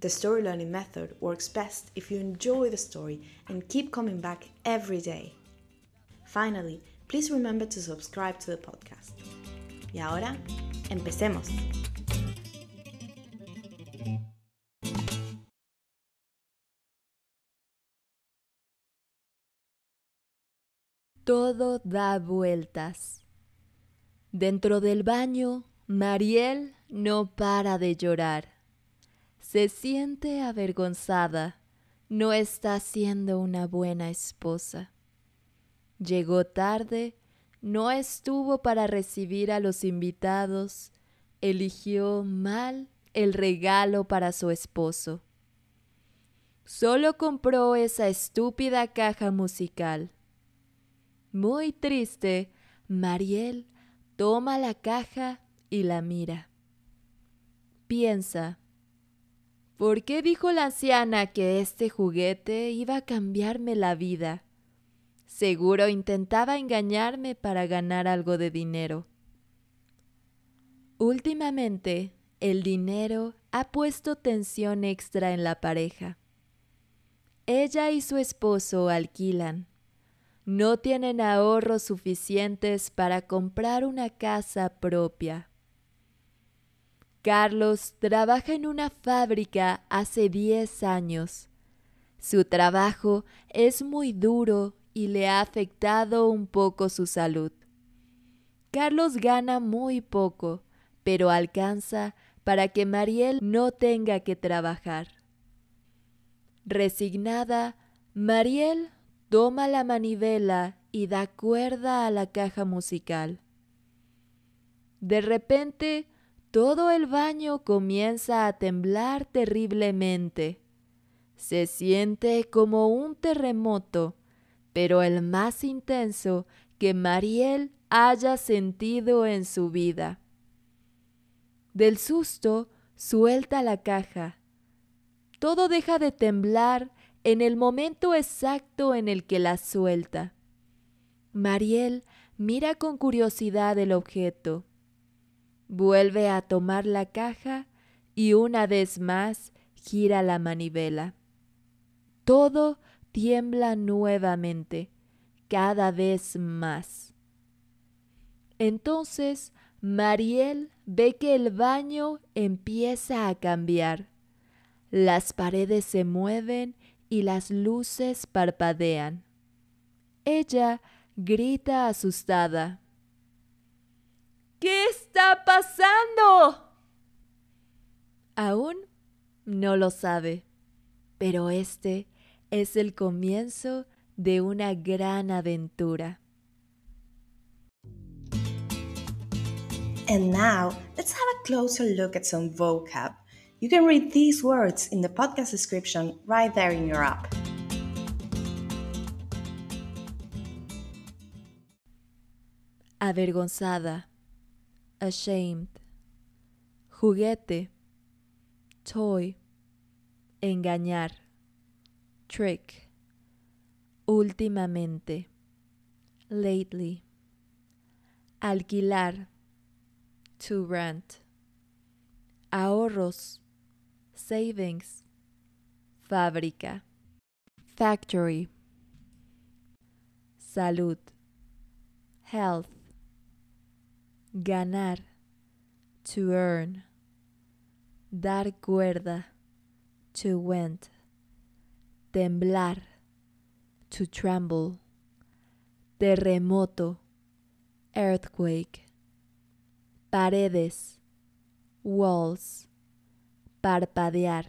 the story learning method works best if you enjoy the story and keep coming back every day. Finally, please remember to subscribe to the podcast. Y ahora, empecemos. Todo da vueltas. Dentro del baño, Mariel no para de llorar. Se siente avergonzada. No está siendo una buena esposa. Llegó tarde, no estuvo para recibir a los invitados, eligió mal el regalo para su esposo. Solo compró esa estúpida caja musical. Muy triste, Mariel toma la caja y la mira. Piensa, ¿por qué dijo la anciana que este juguete iba a cambiarme la vida? Seguro intentaba engañarme para ganar algo de dinero. Últimamente, el dinero ha puesto tensión extra en la pareja. Ella y su esposo alquilan. No tienen ahorros suficientes para comprar una casa propia. Carlos trabaja en una fábrica hace 10 años. Su trabajo es muy duro y le ha afectado un poco su salud. Carlos gana muy poco, pero alcanza para que Mariel no tenga que trabajar. Resignada, Mariel toma la manivela y da cuerda a la caja musical. De repente, todo el baño comienza a temblar terriblemente. Se siente como un terremoto, pero el más intenso que Mariel haya sentido en su vida. Del susto, suelta la caja. Todo deja de temblar en el momento exacto en el que la suelta. Mariel mira con curiosidad el objeto. Vuelve a tomar la caja y una vez más gira la manivela. Todo tiembla nuevamente, cada vez más. Entonces Mariel ve que el baño empieza a cambiar. Las paredes se mueven y las luces parpadean. Ella grita asustada. ¿Qué está pasando? Aún no lo sabe, pero este es el comienzo de una gran aventura. And now, let's have a closer look at some vocab. You can read these words in the podcast description right there in your app. Avergonzada, ashamed. Juguete, toy. Engañar, trick. Últimamente, lately. Alquilar, to rent. Ahorros, savings. Fábrica, factory. Salud, health. Ganar, to earn. Dar cuerda, to went. temblar, to tremble, terremoto, earthquake, paredes, walls, parpadear,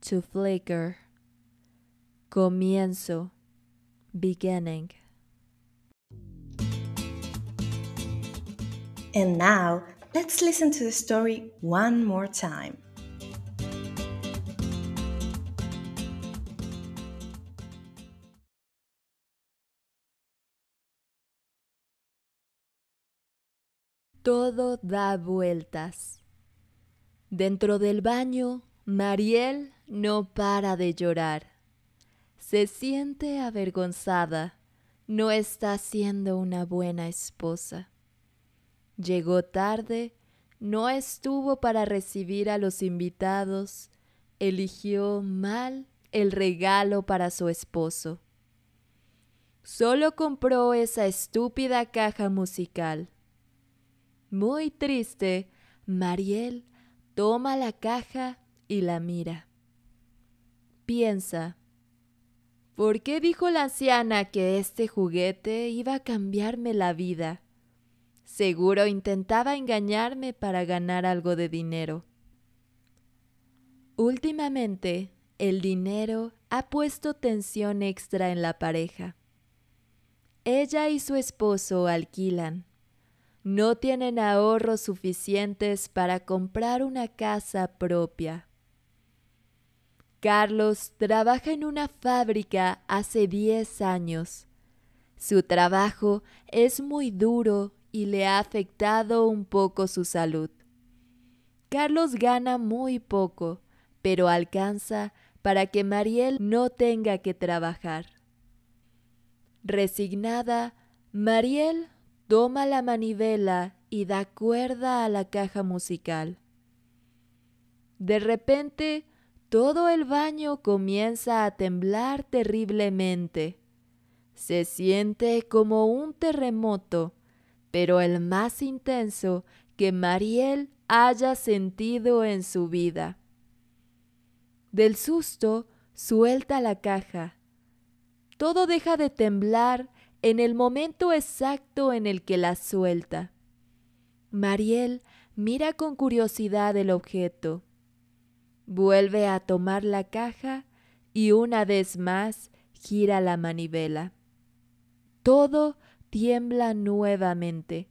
to flicker, comienzo, beginning. And now, let's listen to the story one more time. Todo da vueltas. Dentro del baño, Mariel no para de llorar. Se siente avergonzada. No está siendo una buena esposa. Llegó tarde, no estuvo para recibir a los invitados, eligió mal el regalo para su esposo. Solo compró esa estúpida caja musical. Muy triste, Mariel toma la caja y la mira. Piensa, ¿por qué dijo la anciana que este juguete iba a cambiarme la vida? Seguro intentaba engañarme para ganar algo de dinero. Últimamente, el dinero ha puesto tensión extra en la pareja. Ella y su esposo alquilan no tienen ahorros suficientes para comprar una casa propia. Carlos trabaja en una fábrica hace 10 años. Su trabajo es muy duro y le ha afectado un poco su salud. Carlos gana muy poco, pero alcanza para que Mariel no tenga que trabajar. Resignada, Mariel toma la manivela y da cuerda a la caja musical. De repente, todo el baño comienza a temblar terriblemente. Se siente como un terremoto, pero el más intenso que Mariel haya sentido en su vida. Del susto, suelta la caja. Todo deja de temblar en el momento exacto en el que la suelta. Mariel mira con curiosidad el objeto. Vuelve a tomar la caja y una vez más gira la manivela. Todo tiembla nuevamente,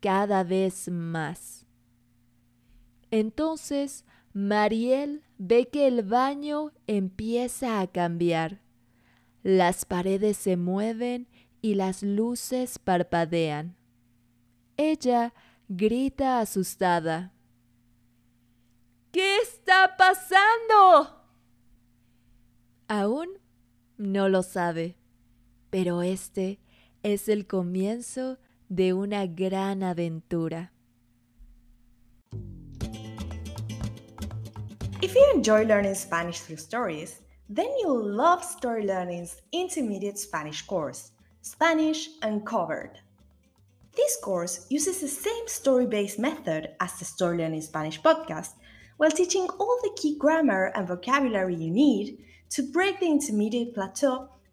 cada vez más. Entonces Mariel ve que el baño empieza a cambiar. Las paredes se mueven y las luces parpadean. Ella grita asustada. ¿Qué está pasando? Aún no lo sabe, pero este es el comienzo de una gran aventura. If you enjoy learning Spanish through stories, then you'll love Story Learning's intermediate Spanish course. Spanish Uncovered. This course uses the same story based method as the Story Learning Spanish podcast while teaching all the key grammar and vocabulary you need to break the intermediate plateau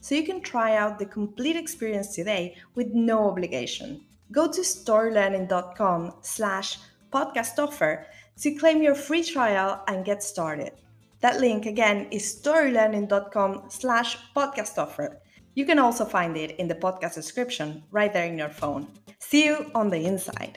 so you can try out the complete experience today with no obligation. Go to storylearning.com slash podcast offer to claim your free trial and get started. That link again is storylearning.com slash podcast offer. You can also find it in the podcast description right there in your phone. See you on the inside.